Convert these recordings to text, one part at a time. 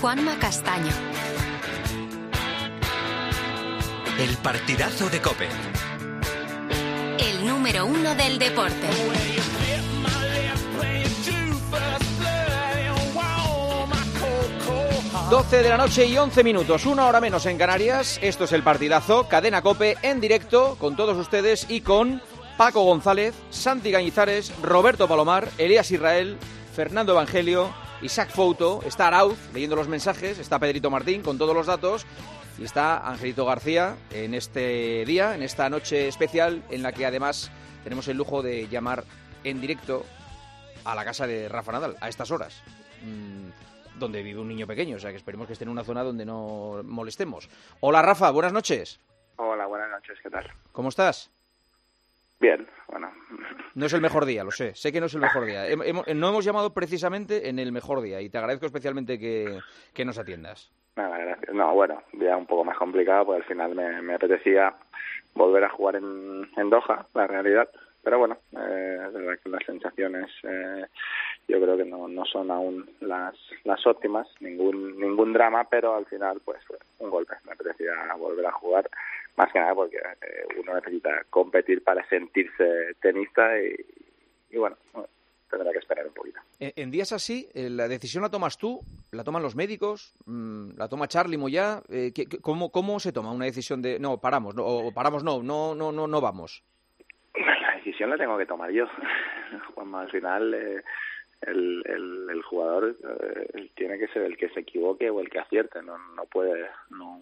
Juanma Castaño. El partidazo de Cope. El número uno del deporte. 12 de la noche y 11 minutos, una hora menos en Canarias. Esto es el partidazo, cadena Cope en directo con todos ustedes y con Paco González, Santi Gañizares, Roberto Palomar, Elías Israel, Fernando Evangelio, Isaac Fouto, está Arauz leyendo los mensajes, está Pedrito Martín con todos los datos y está Angelito García en este día, en esta noche especial en la que además tenemos el lujo de llamar en directo a la casa de Rafa Nadal a estas horas. Mm, donde vive un niño pequeño, o sea que esperemos que esté en una zona donde no molestemos. Hola Rafa, buenas noches. Hola, buenas noches, ¿qué tal? ¿Cómo estás? Bien, bueno. No es el mejor día, lo sé, sé que no es el mejor día. Hem- hemo- no hemos llamado precisamente en el mejor día y te agradezco especialmente que, que nos atiendas. Nada, gracias. No, bueno, día un poco más complicado, porque al final me, me apetecía volver a jugar en, en Doha, la realidad. Pero bueno, eh, verdad que las sensaciones eh, yo creo que no, no son aún las, las óptimas, ningún ningún drama, pero al final pues un golpe. Me apetecía volver a jugar, más que nada porque eh, uno necesita competir para sentirse tenista y, y bueno, tendrá que esperar un poquito. En, en días así, eh, ¿la decisión la tomas tú? ¿La toman los médicos? Mm, ¿La toma Charlie Moyá? Eh, ¿qué- qué- cómo, ¿Cómo se toma una decisión de no, paramos, no, o paramos no, no, no, no, no vamos? La decisión la tengo que tomar yo. Juanma, al final eh, el, el, el jugador eh, tiene que ser el que se equivoque o el que acierte. No, no puede, no,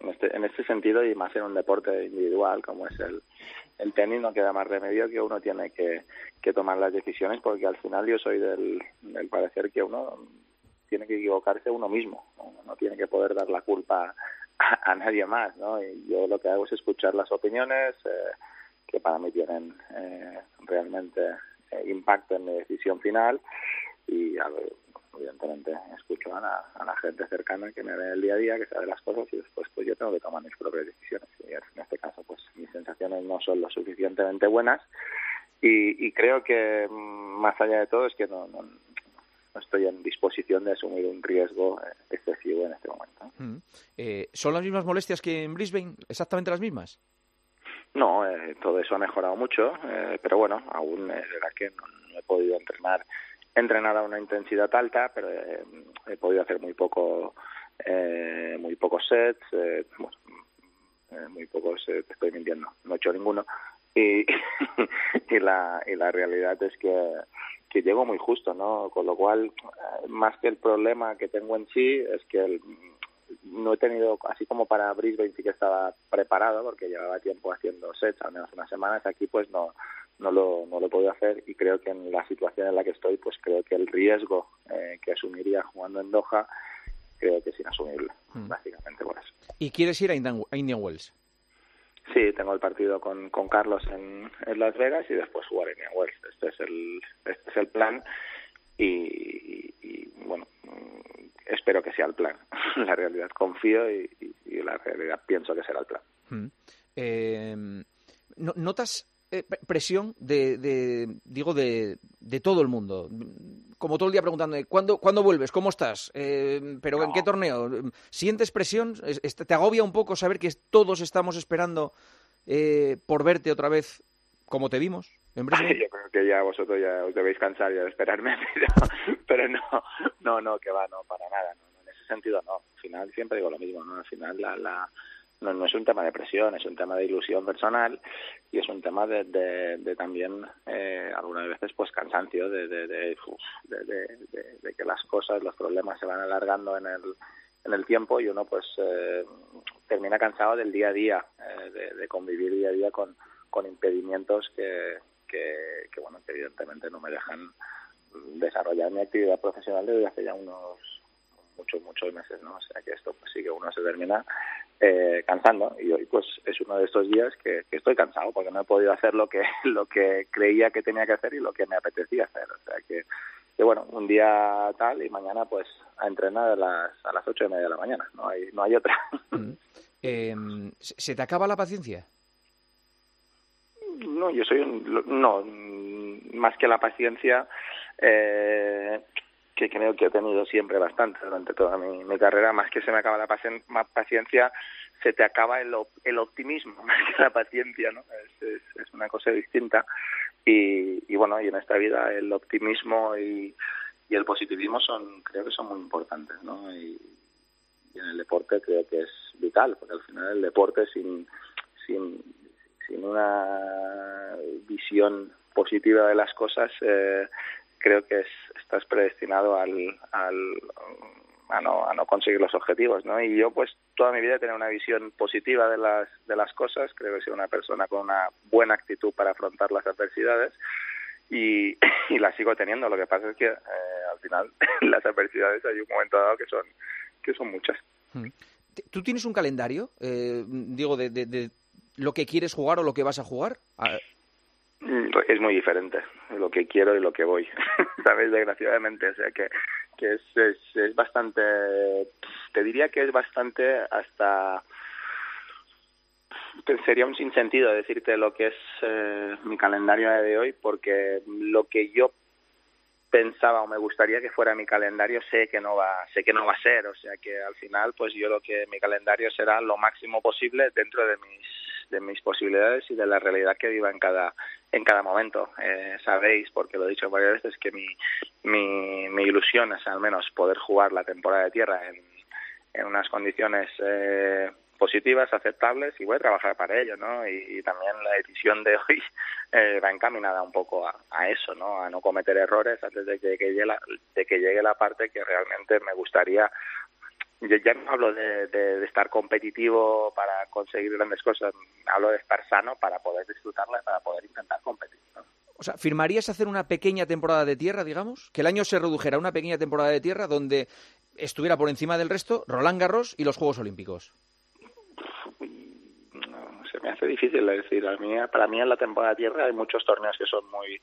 en, este, en este sentido y más en un deporte individual como es el, el tenis, no queda más remedio que uno tiene que, que tomar las decisiones porque al final yo soy del, del parecer que uno tiene que equivocarse uno mismo. No, no tiene que poder dar la culpa a, a nadie más. ¿no? Y yo lo que hago es escuchar las opiniones. Eh, que para mí tienen eh, realmente eh, impacto en mi decisión final y a ver, evidentemente escucho a la, a la gente cercana que me ve el día a día, que sabe las cosas y después pues yo tengo que tomar mis propias decisiones y en este caso pues mis sensaciones no son lo suficientemente buenas y, y creo que mm, más allá de todo es que no, no, no estoy en disposición de asumir un riesgo eh, excesivo en este momento. Mm. Eh, ¿Son las mismas molestias que en Brisbane? ¿Exactamente las mismas? No, eh, todo eso ha mejorado mucho, eh, pero bueno, aún es verdad que no, no he podido entrenar entrenar a una intensidad alta, pero eh, he podido hacer muy poco eh, muy pocos sets, eh, eh, muy pocos, eh, te estoy mintiendo, no he hecho ninguno y, y la y la realidad es que que llego muy justo, ¿no? Con lo cual, más que el problema que tengo en sí, es que el, no he tenido, así como para Brisbane sí que estaba preparado porque llevaba tiempo haciendo sets, al menos unas semanas, aquí pues no no lo, no lo he podido hacer y creo que en la situación en la que estoy pues creo que el riesgo eh, que asumiría jugando en Doha creo que es inasumible, Mm. básicamente por eso. ¿Y quieres ir a Indian, a Indian Wells? Sí, tengo el partido con, con Carlos en, en Las Vegas y después jugar en Indian Wells. Este es el, este es el plan y, y- y, bueno, mm, espero que sea el plan. la realidad confío y, la realidad pienso que será el plan. Mm. Eh, ¿no- ¿Notas eh, pre- presión de, de- digo, de, de todo el mundo? Como todo el día preguntando, ¿cuándo, ¿cuándo vuelves? ¿Cómo estás? Eh, ¿Pero en qué torneo? ¿Sientes presión? Es- es- ¿Te agobia un poco saber que todos estamos esperando eh, por verte otra vez como te vimos en Brisbane? Yo creo que ya vosotros ya os debéis cansar ya de esperarme, pero, pero no, no, no, que va, no, para nada. No, en ese sentido no. Al final siempre digo lo mismo, ¿no? Al final la, la, no, no es un tema de presión, es un tema de ilusión personal y es un tema de, de, también eh, algunas veces pues cansancio de, de, que las cosas, los problemas se van alargando en el en el tiempo y uno pues eh, termina cansado del día a día, eh, de, convivir día a día con, con impedimentos que, que, que, bueno que evidentemente no me dejan desarrollar mi actividad profesional desde hace ya unos muchos muchos meses no o sea que esto pues sí que uno se termina eh, cansando. Y hoy pues es uno de estos días que, que estoy cansado porque no he podido hacer lo que lo que creía que tenía que hacer y lo que me apetecía hacer. O sea que, que bueno un día tal y mañana pues a entrenar a las a las ocho y media de la mañana no hay no hay otra. Mm. Eh, ¿se te acaba la paciencia? No, yo soy un, no, más que la paciencia, eh, que creo que he tenido siempre bastante durante toda mi, carrera, más que se me acaba la paciencia, se te acaba el, el optimismo más que la paciencia, ¿no? Es, es, una cosa distinta. Y, y, bueno, y en esta vida el optimismo y, el positivismo son, creo que son muy importantes, ¿no? Y, y, en el deporte creo que es vital, porque al final el deporte sin, sin, sin una visión positiva de las cosas, eh, creo que es, estás predestinado al, a no, a no conseguir los objetivos, ¿no? Y yo, pues, toda mi vida he tenido una visión positiva de las, de las cosas, creo que soy una persona con una buena actitud para afrontar las adversidades y, y la sigo teniendo. Lo que pasa es que, eh, al final, las adversidades hay un momento dado que son, que son muchas. Hmm. ¿Tú tienes un calendario, eh, digo, de, de, de, lo que quieres jugar o lo que vas a jugar? Mm, es muy diferente lo que quiero y lo que voy, ¿sabes? Desgraciadamente, o sea que, que es, es, es bastante, te diría que es bastante hasta sería un sinsentido decirte lo que es eh, mi calendario de hoy porque lo que yo pensaba o me gustaría que fuera mi calendario sé que no va sé que no va a ser o sea que al final pues yo lo que mi calendario será lo máximo posible dentro de mis de mis posibilidades y de la realidad que viva en cada en cada momento. Eh, sabéis, porque lo he dicho varias veces, que mi, mi, mi ilusión es al menos poder jugar la temporada de tierra en, en unas condiciones eh, positivas, aceptables y voy a trabajar para ello, ¿no? Y, también la decisión de hoy eh, va encaminada un poco a, eso, ¿no? A no cometer errores antes de que, que de que llegue la parte que realmente me gustaría ya no hablo de, de, estar competitivo para conseguir grandes cosas, hablo de estar sano para poder disfrutarla y para poder intentar competir. O sea, ¿firmarías hacer una pequeña temporada de tierra, digamos? Que el año se redujera a una pequeña temporada de tierra donde estuviera por encima del resto Roland Garros y los Juegos Olímpicos. No, se me hace difícil decir. A mí, para mí en la temporada de tierra hay muchos torneos que son muy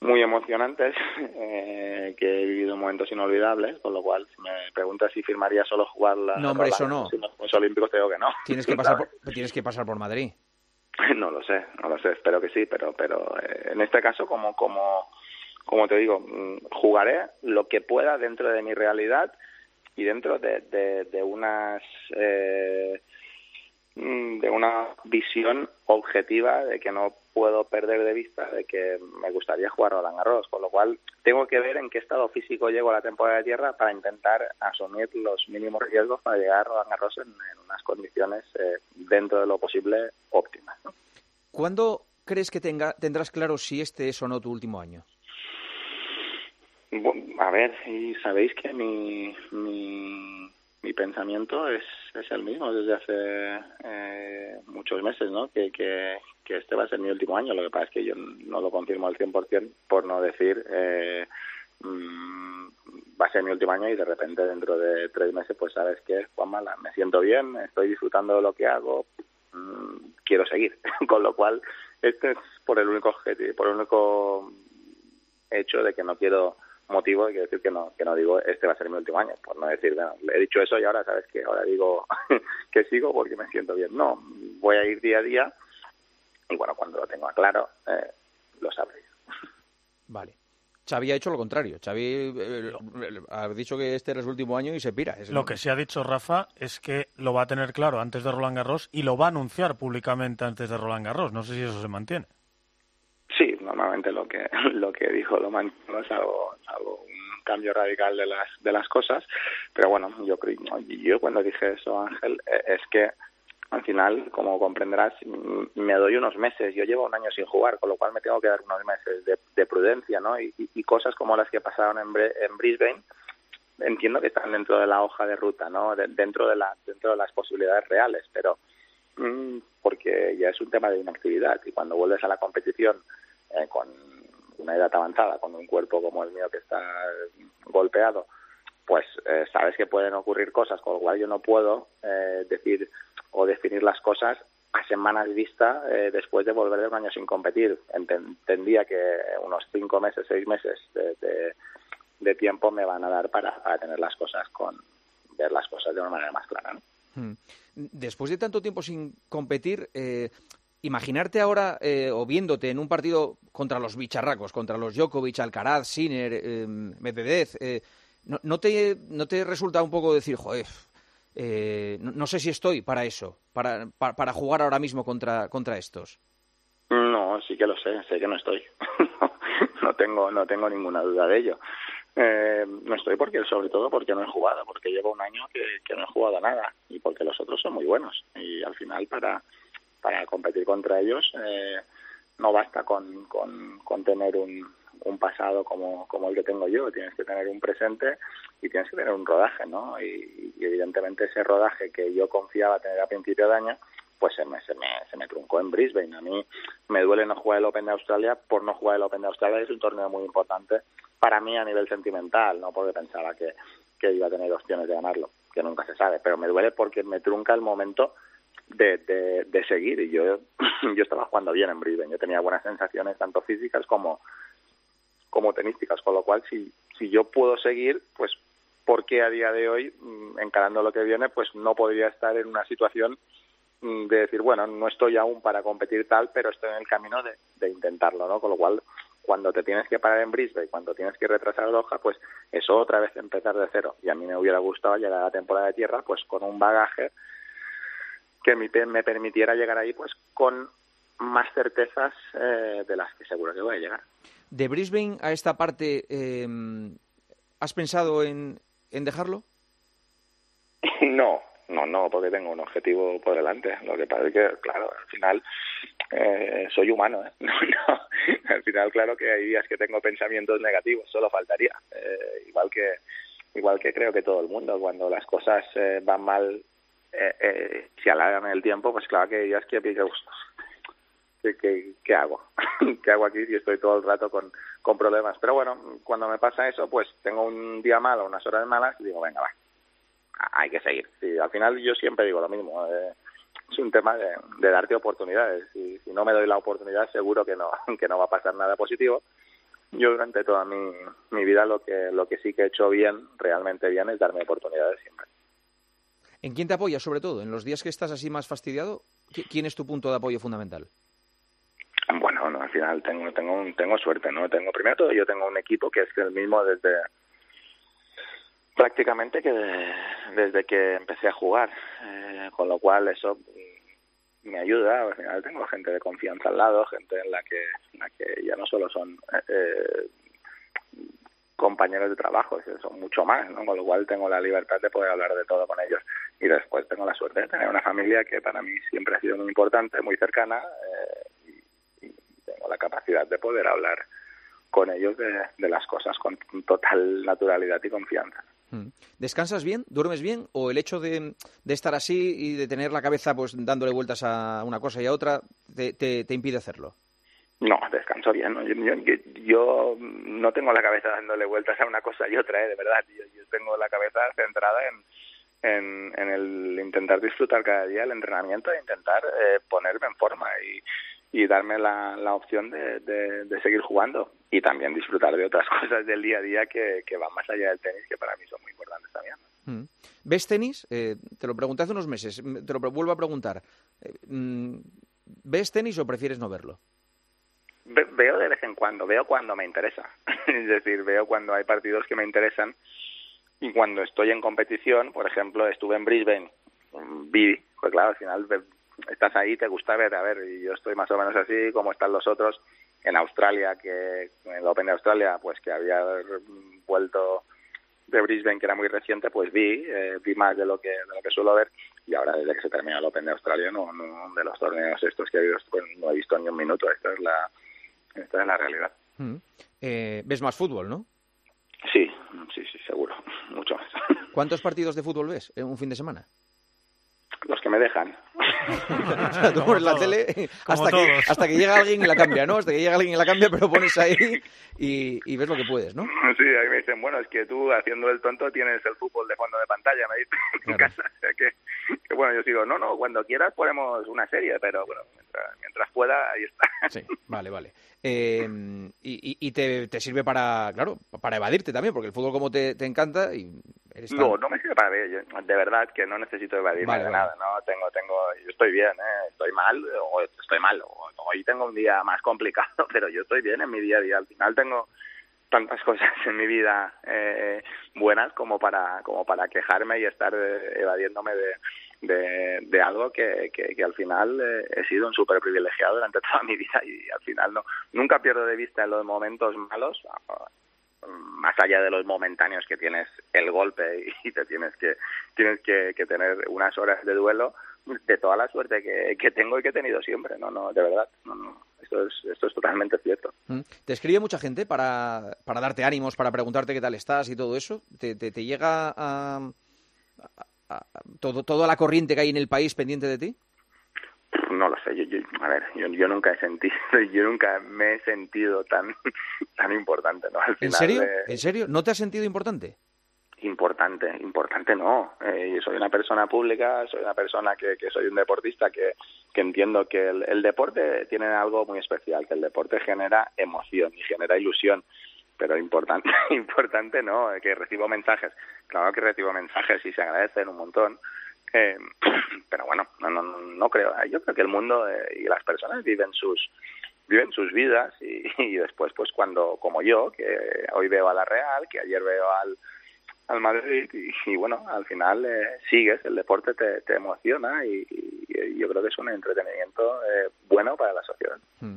muy emocionantes, eh, que he vivido momentos inolvidables, con lo cual, si me preguntas si firmaría solo jugar la no, hombre, eso no. los Olímpicos, te digo que no. Tienes que pasar, por, tienes que pasar por Madrid. No lo sé, no lo sé, espero que sí, pero, pero eh, en este caso, como, como, como te digo, mm, jugaré lo que pueda dentro de mi realidad y dentro de, de, de unas eh, mm, de una visión objetiva de que no puedo perder de vista de que me gustaría jugar Roland Garros, con lo cual tengo que ver en qué estado físico llego a la temporada de tierra para intentar asumir los mínimos riesgos para llegar a Roland Garros en, unas condiciones eh, dentro de lo posible óptimas. ¿no? ¿Cuándo crees que tenga, tendrás claro si este es o no tu último año? a ver, y sabéis que mi, mi mi pensamiento es, es el mismo desde hace eh, muchos meses, ¿no? Que, que, que, este va a ser mi último año. Lo que pasa es que yo no lo confirmo al 100% por no decir eh, mmm, va a ser mi último año y de repente dentro de tres meses pues sabes que Juan Mala, me siento bien, estoy disfrutando de lo que hago, mmm, quiero seguir. Con lo cual este es por el único objetivo, por el único hecho de que no quiero motivo de decir que no que no digo este va a ser mi último año por no decir bueno, he dicho eso y ahora sabes que ahora digo que sigo porque me siento bien no voy a ir día a día y bueno cuando lo tenga claro eh, lo sabréis vale Xavi ha hecho lo contrario. Xavi eh, ha dicho que este era su último año y se pira. Es lo que se ha dicho Rafa es que lo va a tener claro antes de Roland Garros y lo va a anunciar públicamente antes de Roland Garros. No sé si eso se mantiene normalmente lo que lo que dijo lo mantuvo es algo, algo un cambio radical de las de las cosas pero bueno yo yo cuando dije eso Ángel e, es que al final como comprenderás me doy unos meses yo llevo un año sin jugar con lo cual me tengo que dar unos meses de, de prudencia no y, y, cosas como las que pasaron en, en Brisbane entiendo que están dentro de la hoja de ruta no de, dentro de la dentro de las posibilidades reales pero mmm, porque ya es un tema de inactividad y cuando vuelves a la competición eh, con una edad avanzada, con un cuerpo como el mío que está golpeado, pues eh, sabes que pueden ocurrir cosas, con lo cual yo no puedo eh, decir o definir las cosas a semanas vista eh, después de volver de un año sin competir. Entendía que unos cinco meses, seis meses de, de, tiempo me van a dar para, para, tener las cosas con ver las cosas de una manera más clara. ¿no? Hmm. Después de tanto tiempo sin competir, eh, imaginarte ahora eh, o viéndote en un partido contra los bicharracos, contra los Djokovic, Alcaraz, Sinner, eh, Medvedev, no, te, ¿no te resulta un poco decir, joder, eh, no, sé si estoy para eso, para, para, jugar ahora mismo contra, contra estos? No, sí que lo sé, sé que no estoy. no tengo no tengo ninguna duda de ello. Eh, no estoy porque sobre todo porque no he jugado, porque llevo un año que, no he jugado nada y porque los otros son muy buenos y al final para para competir contra ellos eh, no basta con, con tener un, un pasado como, como el que tengo yo, tienes que tener un presente y tienes que tener un rodaje, ¿no? Y, evidentemente ese rodaje que yo confiaba tener a principio de año, pues se me, se me, se me truncó en Brisbane. A mí me duele no jugar el Open de Australia por no jugar el Open de Australia, es un torneo muy importante para mí a nivel sentimental, no porque pensaba que, que iba a tener opciones de ganarlo, que nunca se sabe, pero me duele porque me trunca el momento de, de, de seguir y yo yo estaba jugando bien en Brisbane, yo tenía buenas sensaciones tanto físicas como como tenísticas, con lo cual si, si yo puedo seguir, pues ¿por qué a día de hoy, mm, encarando lo que viene, pues no podría estar en una situación mm, de decir, bueno, no estoy aún para competir tal, pero estoy en el camino de, de intentarlo, ¿no? Con lo cual, cuando te tienes que parar en Brisbane, cuando tienes que retrasar Doha, pues eso otra vez empezar de cero. Y a mí me hubiera gustado llegar a la temporada de tierra, pues con un bagaje que me permitiera llegar ahí, pues con más certezas eh, de las que seguro que voy a llegar. De Brisbane a esta parte, eh, ¿has pensado en, en dejarlo? No, no, no, porque tengo un objetivo por delante. Lo que pasa es que, claro, al final eh, soy humano. ¿eh? Al final, claro que hay días que tengo pensamientos negativos, solo faltaría. Eh, igual que igual que creo que todo el mundo, cuando las cosas eh, van mal, eh, eh, si alargan el tiempo, pues claro que hay días que pique ¿qué, qué, hago? ¿Qué hago aquí si estoy todo el rato con, con problemas? Pero bueno, cuando me pasa eso, pues tengo un día malo, unas horas malas y digo, venga, va, hay que seguir. Sí, al final yo siempre digo lo mismo. Eh, es un tema de, de darte oportunidades. Y si no me doy la oportunidad, seguro que no, que no va a pasar nada positivo. Yo durante toda mi, mi vida lo que, lo que sí que he hecho bien, realmente bien, es darme oportunidades siempre. ¿En quién te apoyas sobre todo? ¿En los días que estás así más fastidiado? ¿Quién es tu punto de apoyo fundamental? Final tengo tengo tengo suerte, ¿no? Tengo primero todo yo tengo un equipo que es el mismo desde prácticamente que desde que empecé a jugar, eh, con lo cual eso me ayuda. Al final tengo gente de confianza al lado, gente en la que, en la que ya no solo son eh, compañeros de trabajo, son mucho más, ¿no? Con lo cual tengo la libertad de poder hablar de todo con ellos. Y después tengo la suerte de tener una familia que para mí siempre ha sido muy importante, muy cercana, eh, tengo la capacidad de poder hablar con ellos de, de las cosas con total naturalidad y confianza. Mm. ¿Descansas bien? ¿Duermes bien? ¿O el hecho de, de, estar así y de tener la cabeza pues dándole vueltas a una cosa y a otra te, te, te impide hacerlo? No, descanso bien. ¿no? Yo, yo, yo, no tengo la cabeza dándole vueltas a una cosa y otra, ¿eh? de verdad. Yo, yo tengo la cabeza centrada en, en, en, el intentar disfrutar cada día el entrenamiento e intentar eh, ponerme en forma. Y, y darme la, la opción de, de, de, seguir jugando y también disfrutar de otras cosas del día a día que, que van más allá del tenis, que para mí son muy importantes también. Mm. ¿Ves tenis? Eh, te lo pregunté hace unos meses, te lo vuelvo a preguntar. Eh, mm, ¿Ves tenis o prefieres no verlo? Ve, veo de vez en cuando, veo cuando me interesa. es decir, veo cuando hay partidos que me interesan y cuando estoy en competición, por ejemplo, estuve en Brisbane, vi, pues claro, al final estás ahí, te gusta ver, a ver, y yo estoy más o menos así, como están los otros. En Australia, que en el Open de Australia, pues que había vuelto de Brisbane, que era muy reciente, pues vi, eh, vi más de lo que de lo que suelo ver, y ahora desde que se termina el Open de Australia, no, no de los torneos estos que he visto, pues no he visto ni un minuto, esta es la, esta es la realidad. Mm. Eh, ¿Ves más fútbol, no? Sí, sí, sí, seguro, mucho más. ¿Cuántos partidos de fútbol ves en un fin de semana? Los que me dejan. o sea, tú pones la tele hasta que, hasta que llega alguien y la cambia, ¿no? Hasta que llega alguien y la cambia, pero pones ahí y, y ves lo que puedes, ¿no? Sí, ahí me dicen, bueno, es que tú haciendo el tonto tienes el fútbol de fondo de pantalla, me dicen, en claro. casa. O sea que, que, bueno, yo digo, no, no, cuando quieras ponemos una serie, pero bueno, mientras, mientras pueda, ahí está. Sí, vale, vale. Eh, y y te, te, sirve para, claro, para evadirte también, porque el fútbol como te, te encanta y No, no me sirve para ver. de verdad que no necesito evadirme de nada. No tengo, tengo, yo estoy bien. ¿eh? Estoy mal o estoy mal. hoy tengo un día más complicado, pero yo estoy bien en mi día a día. Al final tengo tantas cosas en mi vida eh, buenas como para como para quejarme y estar eh, evadiéndome de, de, algo que, que, al final eh, he sido un súper privilegiado durante toda mi vida y al final no nunca pierdo de vista en los momentos malos más allá de los momentáneos que tienes el golpe y te tienes que tienes que, que tener unas horas de duelo de toda la suerte que, que tengo y que he tenido siempre no no de verdad no no esto es, esto es totalmente cierto. Mm. ¿Te escribe mucha gente para, para darte ánimos, para preguntarte qué tal estás y todo eso? ¿Te, te, llega a, todo, toda la corriente que hay en el país pendiente de ti? No lo sé, yo, a ver, yo, nunca he sentido, yo nunca me he sentido tan, tan importante, ¿no? Al final, ¿En serio? ¿En serio? ¿No te has sentido importante? Importante, importante no. Eh, soy una persona pública, soy una persona que, que soy un deportista que, que entiendo que el, el, deporte tiene algo muy especial, que el deporte genera emoción y genera ilusión, pero importante, importante no, que recibo mensajes. Claro que recibo mensajes y se agradecen un montón, eh, pero bueno, no, no, no creo. Yo creo que el mundo eh, y las personas viven sus viven sus vidas y, después, pues cuando, como yo, que hoy veo a la Real, que ayer veo al al Madrid y, bueno, al final eh, sigues, el deporte te, te emociona y, yo creo que es un entretenimiento eh, bueno para la sociedad. Hmm.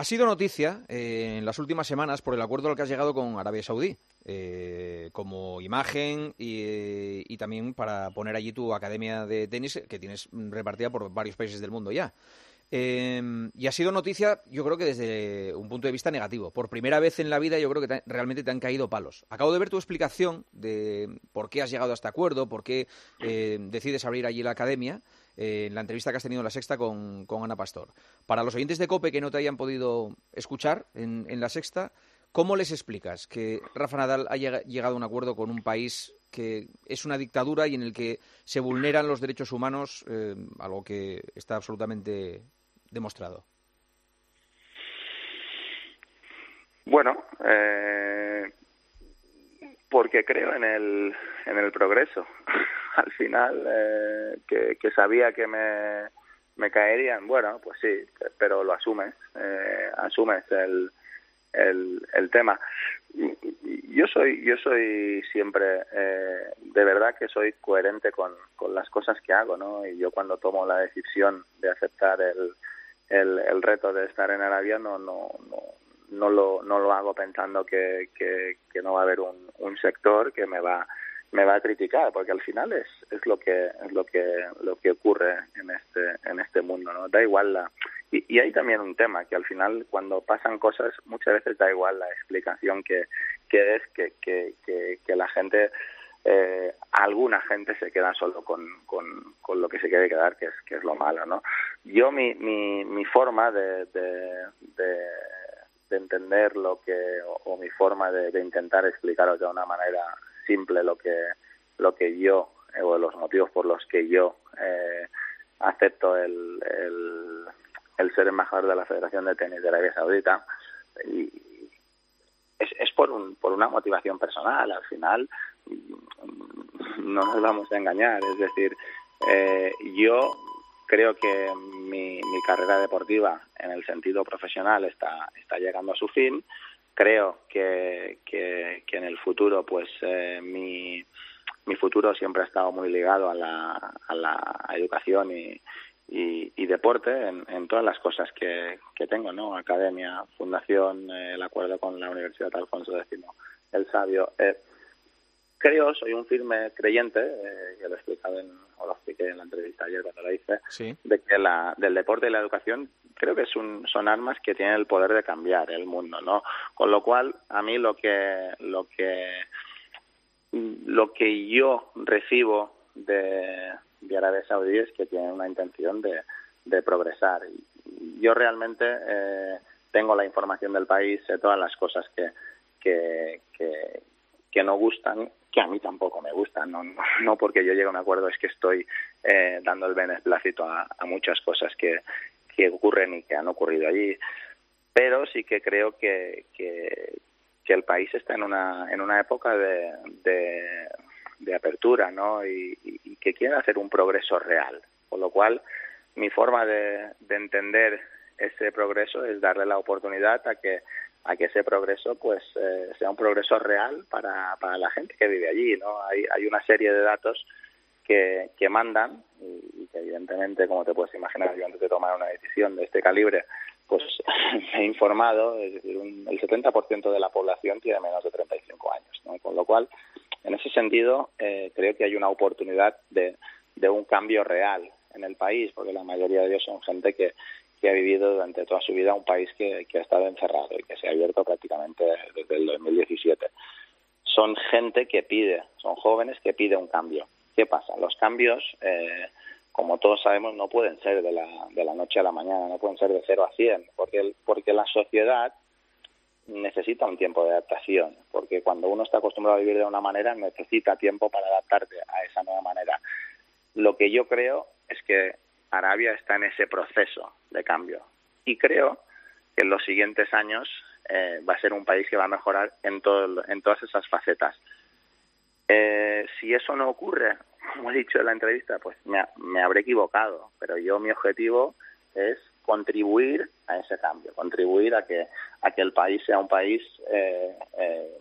Ha sido noticia eh, en las últimas semanas por el acuerdo al que has llegado con Arabia Saudí, como imagen y, y, también para poner allí tu academia de tenis que tienes repartida por varios países del mundo ya. Em, y ha sido noticia, yo creo que desde un punto de vista negativo. Por primera vez en la vida, yo creo que realmente te han caído palos. Acabo de ver tu explicación de por qué has llegado a este acuerdo, por qué eh, decides abrir allí la academia, eh, en la entrevista que has tenido en la sexta con, Ana Pastor. Para los oyentes de COPE que no te hayan podido escuchar en, la sexta, ¿cómo les explicas que Rafa Nadal haya llegado a un acuerdo con un país que es una dictadura y en el que se vulneran los derechos humanos, eh, algo que está absolutamente demostrado? Bueno, eh, porque creo en el, en el progreso. Al final, eh, que, sabía que me, caerían, bueno, pues sí, pero lo asumes, eh, asumes el, el, el tema. Yo soy, yo soy siempre, eh, de verdad que soy coherente con, con las cosas que hago, ¿no? Y yo cuando tomo la decisión de aceptar el, el, el reto de estar en Arabia no no no no lo no lo hago pensando que, que, no va a haber un, un sector que me va me va a criticar porque al final es es lo que es lo que lo que ocurre en este en este mundo no da igual la y, y hay también un tema que al final cuando pasan cosas muchas veces da igual la explicación que que es que que, que, la gente eh, alguna gente se queda solo con, con, con, lo que se quiere quedar, que es, que es lo malo, ¿no? Yo, mi, mi, mi forma de, de, de, entender lo que, o, mi forma de, intentar explicaros de una manera simple lo que, lo que yo, eh, o los motivos por los que yo eh, acepto el, el, el ser embajador de la Federación de Tenis de Arabia Saudita, y, es, es por, un, por una motivación personal. Al final, no nos vamos a engañar. Es decir, eh, yo creo que mi, mi carrera deportiva en el sentido profesional está, está llegando a su fin. Creo que, que, en el futuro, pues eh, mi, mi futuro siempre ha estado muy ligado a la, a la educación y, y, y deporte en, en, todas las cosas que, que tengo, ¿no? Academia, fundación, eh, el acuerdo con la Universidad Alfonso X, el Sabio. Eh, creo, soy un firme creyente, eh, ya lo he explicado en, o lo expliqué en la entrevista ayer cuando la hice, sí. de que la, del deporte y la educación creo que es un, son armas que tienen el poder de cambiar el mundo, ¿no? Con lo cual, a mí lo que, lo que, lo que yo recibo de, de Arabia Saudí es que tienen una intención de, de progresar. Yo realmente eh, tengo la información del país, sé todas las cosas que, que, que, que no gustan, que a mí tampoco me gustan, no, no, no porque yo llegue a un acuerdo, es que estoy eh, dando el beneplácito a, muchas cosas que, que ocurren y que han ocurrido allí, pero sí que creo que, que, que el país está en una, en una época de, de, apertura, ¿no? Y, que quieren hacer un progreso real. Con lo cual, mi forma de, de entender ese progreso es darle la oportunidad a que a que ese progreso pues eh, sea un progreso real para, para la gente que vive allí no hay, hay una serie de datos que, que mandan y, que evidentemente como te puedes imaginar yo antes de tomar una decisión de este calibre pues he informado es decir un, el 70% de la población tiene menos de 35 años con lo cual en ese sentido eh, creo que hay una oportunidad de, de un cambio real en el país porque la mayoría de ellos son gente que que ha vivido durante toda su vida un país que, ha estado encerrado y que se ha abierto prácticamente desde el 2017. Son gente que pide, son jóvenes que pide un cambio. ¿Qué pasa? Los cambios, eh, como todos sabemos, no pueden ser de la, de la noche a la mañana, no pueden ser de 0 a 100, porque, porque la sociedad necesita un tiempo de adaptación, porque cuando uno está acostumbrado a vivir de una manera, necesita tiempo para adaptarte a esa nueva manera. Lo que yo creo es que Arabia está en ese proceso de cambio. Y creo que en los siguientes años eh, va a ser un país que va a mejorar en, todo, en todas esas facetas. Eh, si eso no ocurre, como he dicho en la entrevista, pues me, habré equivocado, pero yo mi objetivo es contribuir a ese cambio, contribuir a que a que el país sea un país eh,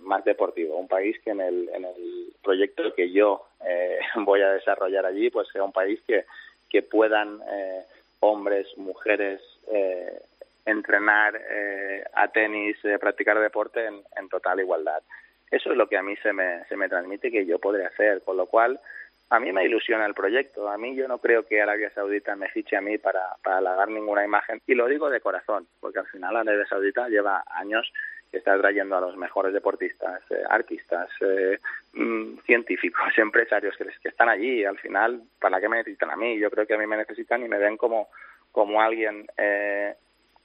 más deportivo, un país que en el, en el proyecto que yo voy a desarrollar allí, pues sea un país que, que puedan eh, hombres, mujeres, eh, entrenar eh, a tenis, practicar deporte en, total igualdad. Eso es lo que a mí se me, se me transmite que yo podré hacer, con lo cual a mí me ilusiona el proyecto. A mí yo no creo que Arabia Saudita me fiche a mí para, para halagar ninguna imagen, y lo digo de corazón, porque al final Arabia Saudita lleva años está trayendo a los mejores deportistas, eh, artistas, eh, mm, científicos, empresarios que, que están allí. Al final, ¿para qué me necesitan a mí? Yo creo que a mí me necesitan y me ven como, como alguien eh,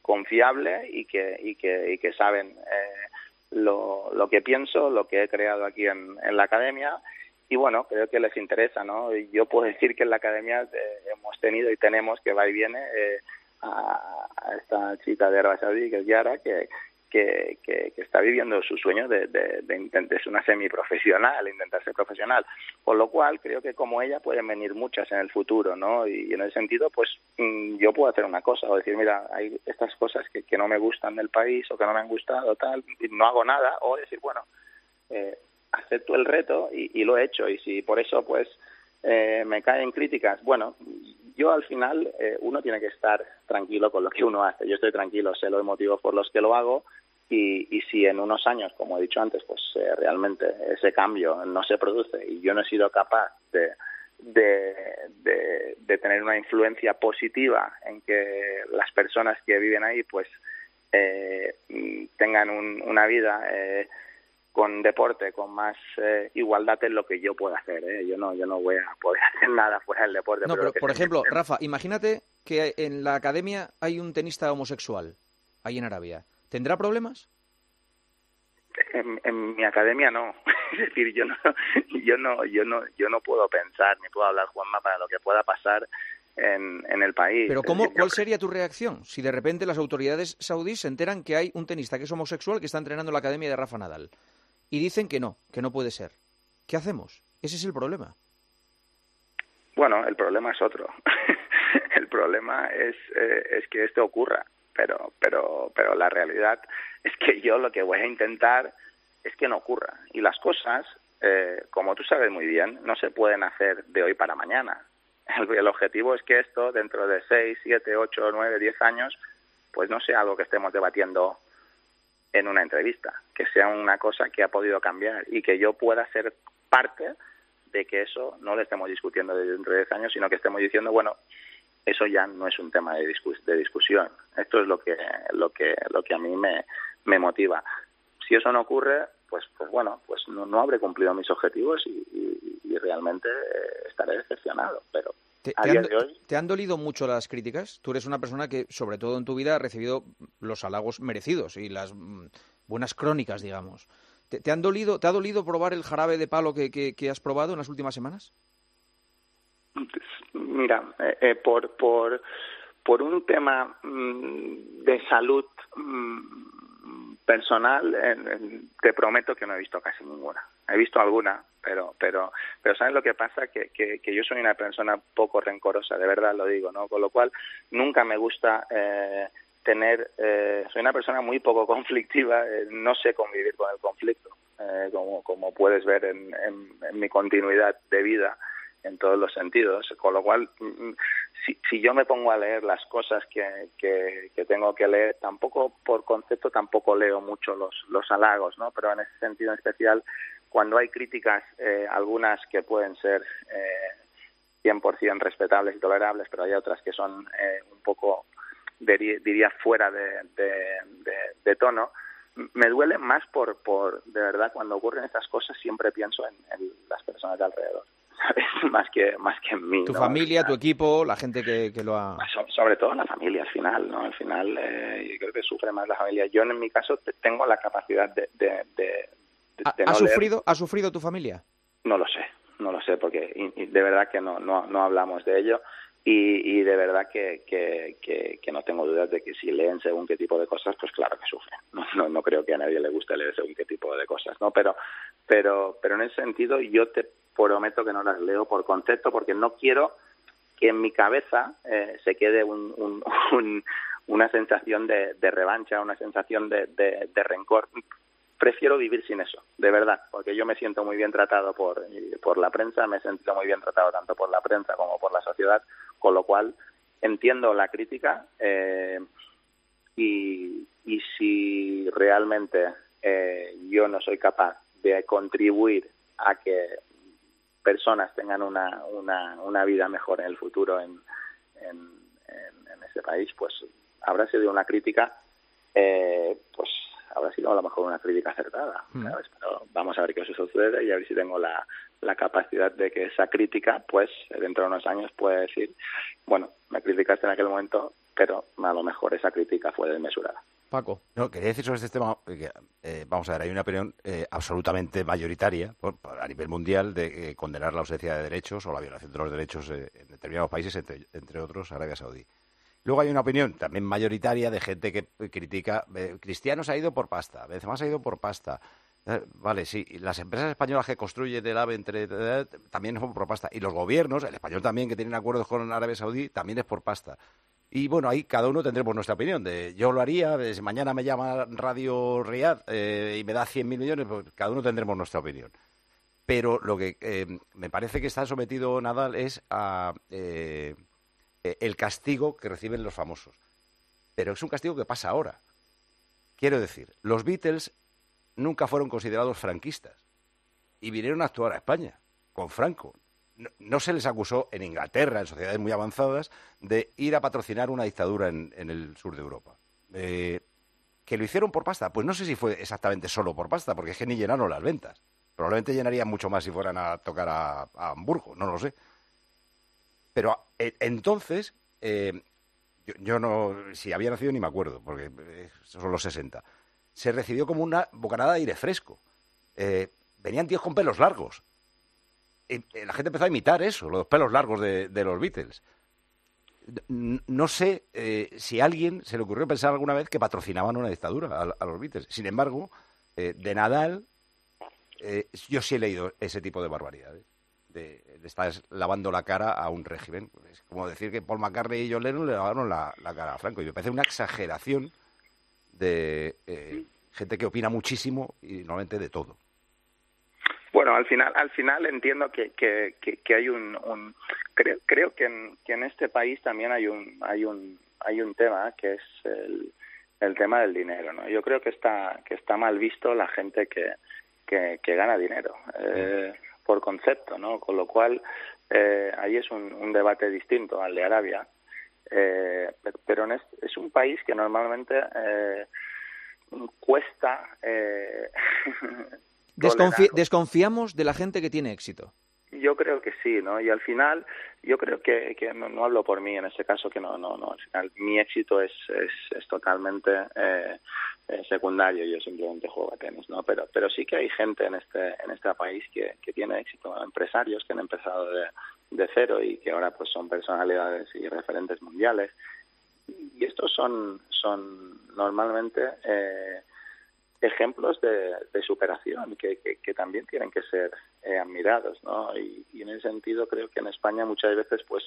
confiable y que, y que, y que saben eh, lo, lo que pienso, lo que he creado aquí en, en la academia y bueno, creo que les interesa, ¿no? Yo puedo decir que en la academia eh, hemos tenido y tenemos que va y viene eh, a, esta chica de Arabia que es Yara, que, que, está viviendo su sueño de, de, de intentar ser una semiprofesional, intentar ser profesional. Con lo cual, creo que como ella pueden venir muchas en el futuro, ¿no? Y, en ese sentido, pues mm, yo puedo hacer una cosa o decir, mira, hay estas cosas que, que no me gustan del país o que no me han gustado, tal, y no hago nada, o decir, bueno, eh, acepto el reto y, y, lo he hecho. Y si por eso, pues, eh, me caen críticas, bueno, yo al final eh, uno tiene que estar tranquilo con lo que uno hace. Yo estoy tranquilo, sé los motivos por los que lo hago y, y si en unos años, como he dicho antes, pues eh, realmente ese cambio no se produce y yo no he sido capaz de, de, de, de, tener una influencia positiva en que las personas que viven ahí pues eh, tengan un, una vida eh, con deporte, con más eh, igualdad es lo que yo puedo hacer. ¿eh? Yo no, yo no voy a poder hacer nada fuera del deporte. No, pero, por ejemplo, Rafa, imagínate que en la academia hay un tenista homosexual, ahí en Arabia. ¿Tendrá problemas? En, mi academia no. es decir, yo no, yo no, yo no, yo no puedo pensar ni puedo hablar Juanma para lo que pueda pasar en, en el país. Pero ¿cómo, ¿cuál sería tu reacción si de repente las autoridades saudíes se enteran que hay un tenista que es homosexual que está entrenando en la academia de Rafa Nadal? y dicen que no, que no puede ser. ¿Qué hacemos? Ese es el problema. Bueno, el problema es otro. el problema es, eh, es que esto ocurra, pero, pero, pero la realidad es que yo lo que voy a intentar es que no ocurra. Y las cosas, eh, como tú sabes muy bien, no se pueden hacer de hoy para mañana. El, el objetivo es que esto, dentro de 6, 7, 8, 9, 10 años, pues no sea algo que estemos debatiendo en una entrevista, que sea una cosa que ha podido cambiar y que yo pueda ser parte de que eso no lo estemos discutiendo dentro de 10 años, sino que estemos diciendo, bueno, eso ya no es un tema de, de discusión. Esto es lo que, lo que, lo que a mí me, me motiva. Si eso no ocurre, pues, pues bueno, pues no, no habré cumplido mis objetivos y, y, y realmente eh, estaré decepcionado. Pero ¿Te, han, ¿Te, han, dolido mucho las críticas? Tú eres una persona que, sobre todo en tu vida, ha recibido los halagos merecidos y las mm, buenas crónicas, digamos. ¿Te, han dolido, ¿Te ha dolido probar el jarabe de palo que, que, has probado en las últimas semanas? Mira, eh, eh, por, por, por un tema mmm, de salud mmm, personal, te prometo que no he visto casi ninguna. He visto alguna, pero, pero, pero ¿sabes lo que pasa? Que, que, yo soy una persona poco rencorosa, de verdad lo digo, ¿no? Con lo cual, nunca me gusta eh, tener, eh, soy una persona muy poco conflictiva, eh, no sé convivir con el conflicto, eh, como, como puedes ver en, en mi continuidad de vida en todos los sentidos, con lo cual mm, si, si yo me pongo a leer las cosas que, que, que, tengo que leer, tampoco por concepto tampoco leo mucho los, los halagos, ¿no? Pero en ese sentido en especial, cuando hay críticas, eh, algunas que pueden ser eh, 100% respetables y tolerables, pero hay otras que son eh, un poco, diría, fuera de tono, me duele más por, por, de verdad, cuando ocurren estas cosas siempre pienso en, en las personas de alrededor. ¿Sabes? más que más que en mí tu ¿no? familia tu equipo la gente que, que lo ha so, sobre todo la familia al final no al final eh, yo creo que sufre más la familia yo en mi caso tengo la capacidad de de, de, de ¿Ha, no ¿ha sufrido ha sufrido tu familia no lo sé no lo sé porque y, y de verdad que no no no hablamos de ello y, y de verdad que, que, que, que, no tengo dudas de que si leen según qué tipo de cosas, pues claro que sufren. No, no, no creo que a nadie le guste leer según qué tipo de cosas, ¿no? Pero, pero, pero en ese sentido yo te prometo que no las leo por concepto porque no quiero que en mi cabeza eh, se quede un, un, un, una sensación de, de revancha, una sensación de, de, de rencor. Prefiero vivir sin eso, de verdad, porque yo me siento muy bien tratado por, por la prensa, me he sentido muy bien tratado tanto por la prensa como por la sociedad, con lo cual entiendo la crítica eh, y, y si realmente eh, yo no soy capaz de contribuir a que personas tengan una, una, una vida mejor en el futuro en, en, en, en ese país, pues habrá sido una crítica eh, pues habrá sido a lo mejor una crítica acertada, ¿sabes? Pero vamos a ver qué eso sucede y a ver si tengo la, la capacidad de que esa crítica, pues, dentro de unos años puede decir, bueno, me criticaste en aquel momento, pero a lo mejor esa crítica fue desmesurada. Paco. No, quería decir sobre este tema, que, eh, vamos a ver, hay una opinión eh, absolutamente mayoritaria por, a nivel mundial de eh, condenar la ausencia de derechos o la violación de los derechos en determinados países, entre, otros Arabia Saudí. Luego hay una opinión también mayoritaria de gente que critica, eh, Cristianos ha ido por pasta, Benzema ha ido por pasta. Eh, vale, sí, las empresas españolas que construyen el AVE entre, eh, también son por pasta. Y los gobiernos, el español también, que tienen acuerdos con Arabia Saudí, también es por pasta. Y bueno, ahí cada uno tendremos nuestra opinión. De, yo lo haría, si mañana me llama Radio Riyadh eh, y me da 100 mil millones, pues cada uno tendremos nuestra opinión. Pero lo que eh, me parece que está sometido Nadal es a eh, el castigo que reciben los famosos. Pero es un castigo que pasa ahora. Quiero decir, los Beatles nunca fueron considerados franquistas y vinieron a actuar a España con Franco. No, se les acusó en Inglaterra, en sociedades muy avanzadas, de ir a patrocinar una dictadura en, el sur de Europa. Eh, ¿Que lo hicieron por pasta? Pues no sé si fue exactamente solo por pasta, porque es que ni llenaron las ventas. Probablemente llenarían mucho más si fueran a tocar a, Hamburgo, no lo sé. Pero eh, entonces, eh, yo, yo, no, si había nacido ni me acuerdo, porque eh, son los 60, se recibió como una bocanada de aire fresco. Eh, venían tíos con pelos largos. Y, la gente empezó a imitar eso, los pelos largos de, de los Beatles. No sé eh, si a alguien se le ocurrió pensar alguna vez que patrocinaban una dictadura a, a los Beatles. Sin embargo, eh, de Nadal, eh, yo sí he leído ese tipo de barbaridades de, le estás lavando la cara a un régimen. Es como decir que Paul McCartney y John Lennon le lavaron la, la cara a Franco. Y me parece una exageración de eh, gente que opina muchísimo y normalmente de todo. Bueno, al final, al final entiendo que, que, que, hay un, creo, creo que, en, que en este país también hay un, hay un, hay un tema que es el, el tema del dinero, ¿no? Yo creo que está, que está mal visto la gente que, que, que gana dinero. Eh, por concepto, ¿no? Con lo cual, eh, ahí es un, debate distinto al de Arabia, eh, pero es, es, un país que normalmente eh, cuesta... Desconfi desconfiamos de la gente que tiene éxito. Yo creo que sí, ¿no? Y al final, yo creo que, que no, no, hablo por mí en ese caso, que no, no, no. Al final, mi éxito es, es, es totalmente eh, eh, secundario. Yo simplemente juego a tenis, ¿no? Pero, pero sí que hay gente en este, en este país que, que tiene éxito, empresarios que han empezado de, de cero y que ahora pues son personalidades y referentes mundiales. Y estos son, son normalmente eh, ejemplos de, superación que, que, también tienen que ser eh, admirados, ¿no? Y, en ese sentido creo que en España muchas veces pues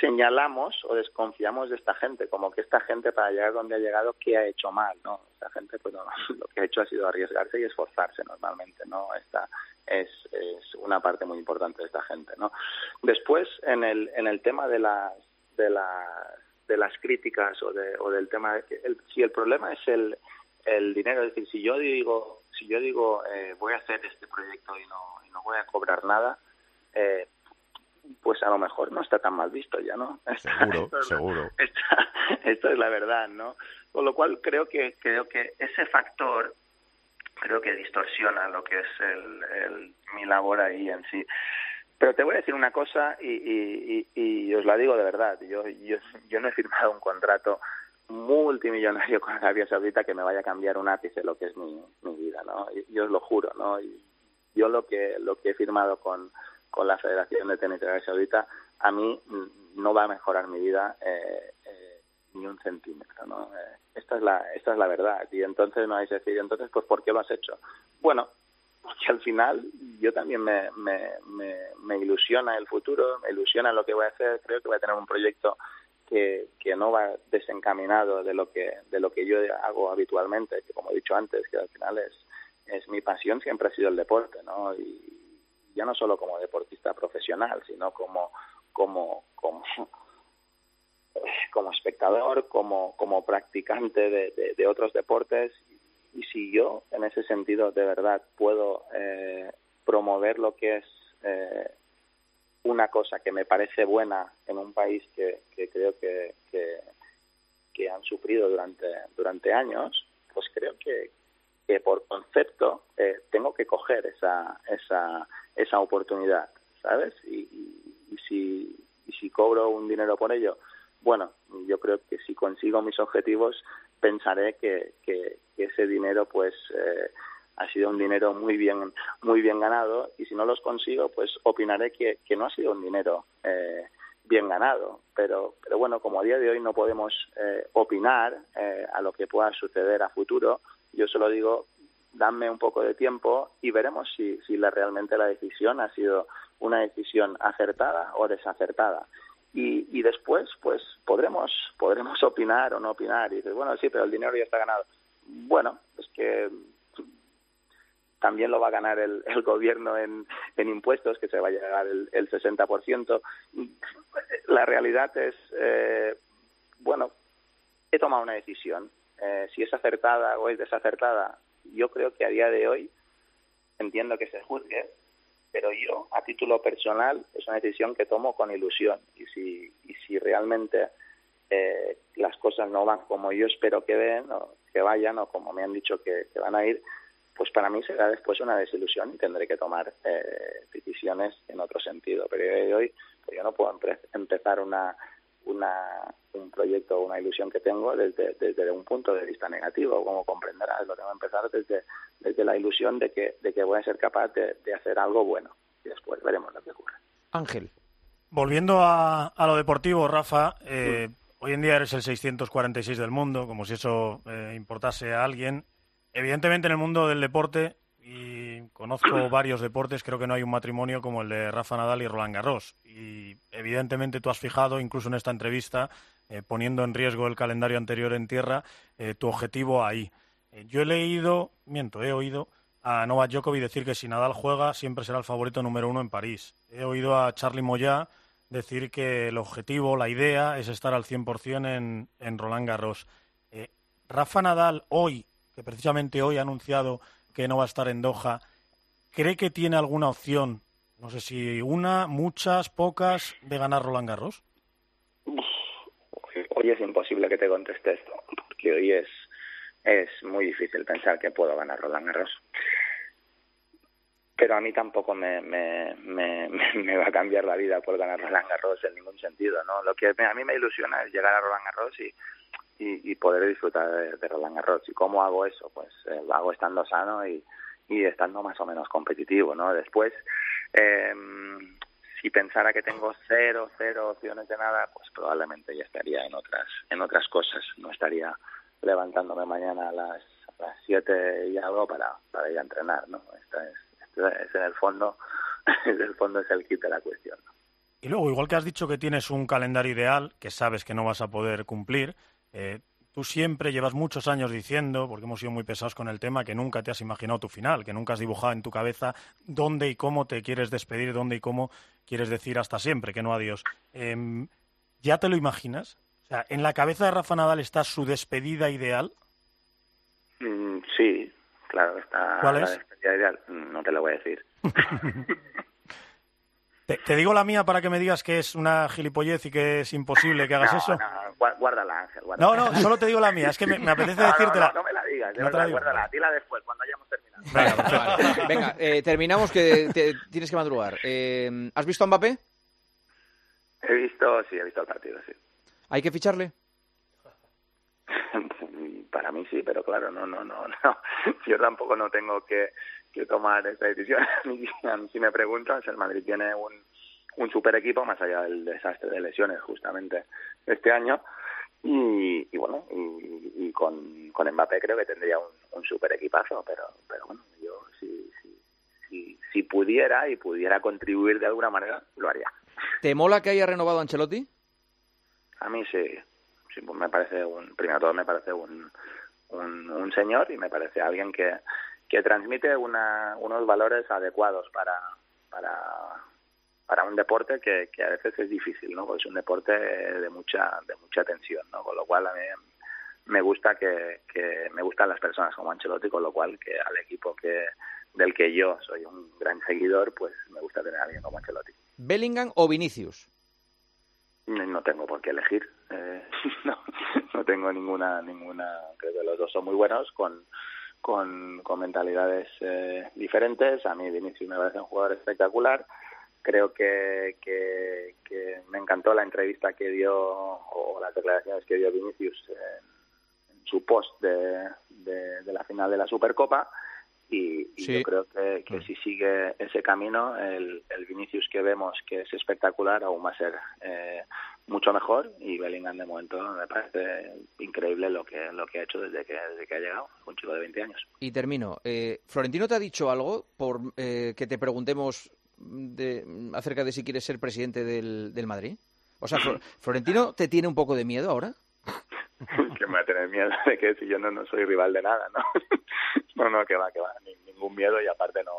señalamos o desconfiamos de esta gente, como que esta gente para llegar donde ha llegado, ¿qué ha hecho mal? ¿no? Esta gente pues lo que ha hecho ha sido arriesgarse y esforzarse normalmente, ¿no? Esta es, es una parte muy importante de esta gente, ¿no? Después, en el, en el tema de las, de las, de las críticas o, de, o del tema de que el, si el problema es el, el dinero, es decir, si yo digo, si yo digo eh, voy a hacer este proyecto y no, y no voy a cobrar nada, eh, pues a lo mejor no está tan mal visto ya, ¿no? seguro, seguro. esto es la verdad, ¿no? Con lo cual creo que creo que ese factor creo que distorsiona lo que es el, mi labor ahí en sí. Pero te voy a decir una cosa y, y, y, os la digo de verdad. Yo, yo, yo no he firmado un contrato multimillonario con Arabia Saudita que me vaya a cambiar un ápice lo que es mi, mi vida, ¿no? Yo os lo juro, ¿no? Yo lo que lo que he firmado con con la Federación de Tenis de Arabia Saudita, a mí no va a mejorar mi vida eh, eh, ni un centímetro. ¿no? Eh, esta, es la, esta es la verdad. Y entonces no vais a decir, entonces, pues, ¿por qué lo has hecho? Bueno, porque al final yo también me, me, me, ilusiona el futuro, me ilusiona lo que voy a hacer. Creo que voy a tener un proyecto que, no va desencaminado de lo que de lo que yo hago habitualmente, que como he dicho antes, que al final es, es mi pasión siempre ha sido el deporte, ¿no? Y, ya no solo como deportista profesional, sino como, como, como, como espectador, como, como practicante de, de, otros deportes. Y si yo, en ese sentido, de verdad puedo eh, promover lo que es eh, una cosa que me parece buena en un país que, que creo que, que, han sufrido durante, durante años, pues creo que, que por concepto eh, tengo que coger esa, esa, esa oportunidad, ¿sabes? Y, y, si, y si cobro un dinero por ello, bueno, yo creo que si consigo mis objetivos, pensaré que, que, ese dinero, pues, eh, ha sido un dinero muy bien, muy bien ganado, y si no los consigo, pues opinaré que, que no ha sido un dinero eh, bien ganado. Pero, pero bueno, como a día de hoy no podemos eh, opinar eh, a lo que pueda suceder a futuro, yo solo digo dame un poco de tiempo y veremos si, si la, realmente la decisión ha sido una decisión acertada o desacertada. Y, y después, pues, podremos, podremos opinar o no opinar. Y dices, bueno, sí, pero el dinero ya está ganado. Bueno, es que también lo va a ganar el, el gobierno en, impuestos, que se va a llegar el, el 60%. La realidad es, eh, bueno, he tomado una decisión. Eh, si es acertada o es desacertada, yo creo que a día de hoy entiendo que se juzgue, pero yo, a título personal, es una decisión que tomo con ilusión. Y si, y si realmente eh, las cosas no van como yo espero que ven, o que vayan, o como me han dicho que, van a ir, pues para mí será después una desilusión y tendré que tomar eh, decisiones en otro sentido. Pero día de hoy, pues yo no puedo empezar una una, un proyecto o una ilusión que tengo desde, desde un punto de vista negativo, como comprenderás, lo tengo que empezar desde, desde la ilusión de que, de que voy a ser capaz de, hacer algo bueno y después veremos lo que ocurre. Ángel. Volviendo a, a lo deportivo, Rafa, eh, hoy en día eres el 646 del mundo, como si eso eh, importase a alguien. Evidentemente en el mundo del deporte y conozco varios deportes, creo que no hay un matrimonio como el de Rafa Nadal y Roland Garros. Y evidentemente tú has fijado, incluso en esta entrevista, eh, poniendo en riesgo el calendario anterior en tierra, eh, tu objetivo ahí. Eh, yo he leído, miento, he oído a Novak Djokovic decir que si Nadal juega siempre será el favorito número uno en París. He oído a Charlie Moyá decir que el objetivo, la idea es estar al 100% en, en Roland Garros. Rafa Nadal hoy, que precisamente hoy ha anunciado que no va a estar en Doha, ¿cree que tiene alguna opción, no sé si una, muchas, pocas, de ganar Roland Garros? Hoy es imposible que te conteste esto, porque hoy es, es muy difícil pensar que puedo ganar Roland Garros. Pero a mí tampoco me, me, me, me va a cambiar la vida por ganar Roland Garros en ningún sentido, ¿no? Lo que a mí me ilusiona es llegar a Roland Garros y y, y poder disfrutar de, Roland Garros. ¿Y cómo hago eso? Pues eh, lo hago estando sano y, y estando más o menos competitivo, ¿no? Después, eh, si pensara que tengo cero, cero opciones de nada, pues probablemente ya estaría en otras, en otras cosas. No estaría levantándome mañana a las, las 7 y algo para, para ir a entrenar, ¿no? Esta es, esto es en el fondo, en el fondo es el kit de la cuestión. Y luego, igual que has dicho que tienes un calendario ideal, que sabes que no vas a poder cumplir, eh, tú siempre llevas muchos años diciendo, porque hemos sido muy pesados con el tema, que nunca te has imaginado tu final, que nunca has dibujado en tu cabeza dónde y cómo te quieres despedir, dónde y cómo quieres decir hasta siempre, que no adiós. Em, ¿Ya te lo imaginas? O sea, ¿en la cabeza de Rafa Nadal está su despedida ideal? Mm, sí, claro, está ¿Cuál la es? despedida ideal. No te lo voy a decir. Te, te digo la mía para que me digas que es una gilipollez y que es imposible que hagas no, eso. no, guárdala, Ángel. Guárdala. No, no, solo te digo la mía. Es que me, me apetece No, decírtela. No, no me la digas, de No te la digo. guárdala. Dila después, cuando hayamos terminado. Venga. Vale. Venga, eh, terminamos que te- tienes que madrugar. Eh, ¿Has visto a Mbappé? He visto, sí, he visto el partido, sí. ¿Hay que ficharle? Para mí sí, pero claro, no, no, no, no. Yo tampoco no tengo que, que tomar esa decisión. si me preguntas, el Madrid tiene un, un super equipo, más allá del desastre de lesiones justamente este año. Y, y bueno, y, y con, con Mbappé creo que tendría un, un super equipazo, pero, pero bueno, yo si, si, si, si pudiera y pudiera contribuir de alguna manera, lo haría. ¿Te mola que haya renovado a Ancelotti? A mí sí, sí pues me parece un, primero todo me parece un, un, un señor y me parece alguien que, que transmite una, unos valores adecuados para, para, para un deporte que, que a veces es difícil, ¿no? Porque es un deporte de mucha, de mucha tensión, ¿no? Con lo cual a mí me gusta que, que me gustan las personas como Ancelotti, con lo cual que al equipo que del que yo soy un gran seguidor, pues me gusta tener a alguien como Ancelotti. ¿Bellingham o Vinicius? No tengo por qué elegir. Eh, no, no tengo ninguna, ninguna. Creo que los dos son muy buenos, con, con, mentalidades eh, diferentes. A mí Vinicius me parece un jugador espectacular. Creo que, que, me encantó la entrevista que dio o las declaraciones que dio Vinicius en, en su post de, de, de la final de la Supercopa. Y, y Sí. yo creo que, que si sigue ese camino, el, el Vinicius que vemos que es espectacular aún va a ser eh, mucho mejor y Bellingham de momento me parece increíble lo que lo que ha hecho desde que desde que ha llegado, un chico de 20 años. Y termino. Eh, ¿Florentino te ha dicho algo por eh, que te preguntemos de, acerca de si quieres ser presidente del, del Madrid? O sea, Flo- ¿Florentino te tiene un poco de miedo ahora? que me va a tener miedo de que si yo no, no soy rival de nada, ¿no? no, no, que va, que va, ni- ningún miedo y aparte no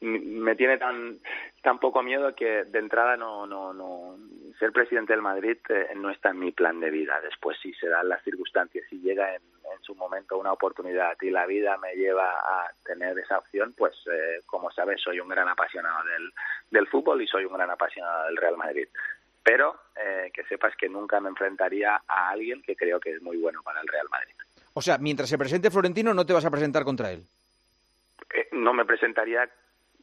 me tiene tan tan poco miedo que de entrada no no no ser presidente del Madrid eh, no está en mi plan de vida. Después si se dan las circunstancias y llega en, en su momento una oportunidad y la vida me lleva a tener esa opción, pues eh, como sabes soy un gran apasionado del del fútbol y soy un gran apasionado del Real Madrid pero eh, que sepas que nunca me enfrentaría a alguien que creo que es muy bueno para el Real Madrid. O sea, mientras se presente Florentino no te vas a presentar contra él. Eh, no me presentaría,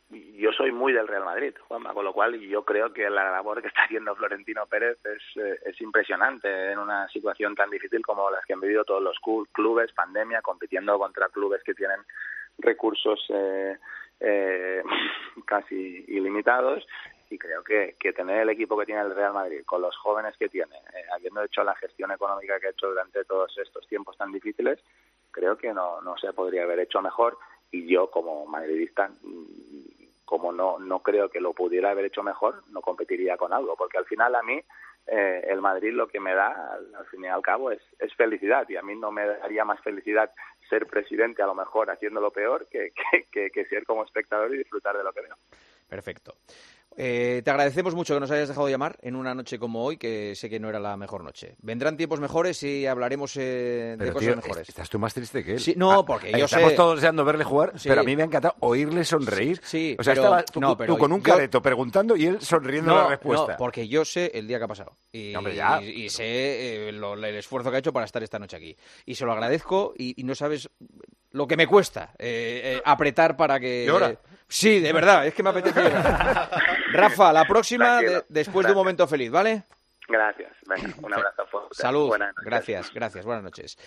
yo soy muy del Real Madrid, Juanma, con lo cual yo creo que la labor que está haciendo Florentino Pérez es, eh, es impresionante en una situación tan difícil como las que han vivido todos los clu- clubes, pandemia, compitiendo contra clubes que tienen recursos eh, eh, casi ilimitados y creo que, que tener el equipo que tiene el Real Madrid con los jóvenes que tiene, eh, habiendo hecho la gestión económica que ha hecho durante todos estos tiempos tan difíciles, creo que no, no se podría haber hecho mejor. Y yo como madridista mm, como no no creo que lo pudiera haber hecho mejor no competiría con algo porque al final a mí eh, el Madrid lo que me da al, fin y al cabo es, es felicidad. Y a mí no me daría más felicidad ser presidente a lo mejor haciéndolo peor que, que, que, que ser como espectador y disfrutar de lo que veo. Perfecto. Eh, te agradecemos mucho que nos hayas dejado llamar en una noche como hoy, que sé que no era la mejor noche. Vendrán tiempos mejores y hablaremos eh, de cosas tío, mejores. estás tú más triste que él. Sí, no, porque yo estamos sé- todos deseando verle jugar, Sí. pero a mí me ha encantado oírle sonreír. Sí, o sea, pero- estaba tú, no, tú pero con un yo- careto preguntando y él sonriendo la respuesta. no, porque yo sé el día que ha pasado. Y, Hombre, ya. y- y sé eh, lo- el esfuerzo que ha hecho para estar esta noche aquí. Y se lo agradezco y, y no sabes lo que me cuesta eh, eh, apretar para que... Llora. Sí, de verdad, es que me apetece. Rafa, la próxima de- después de un momento feliz, ¿vale? gracias venga un abrazo fuerte Salud. Buenas noches. Gracias, gracias. Buenas noches.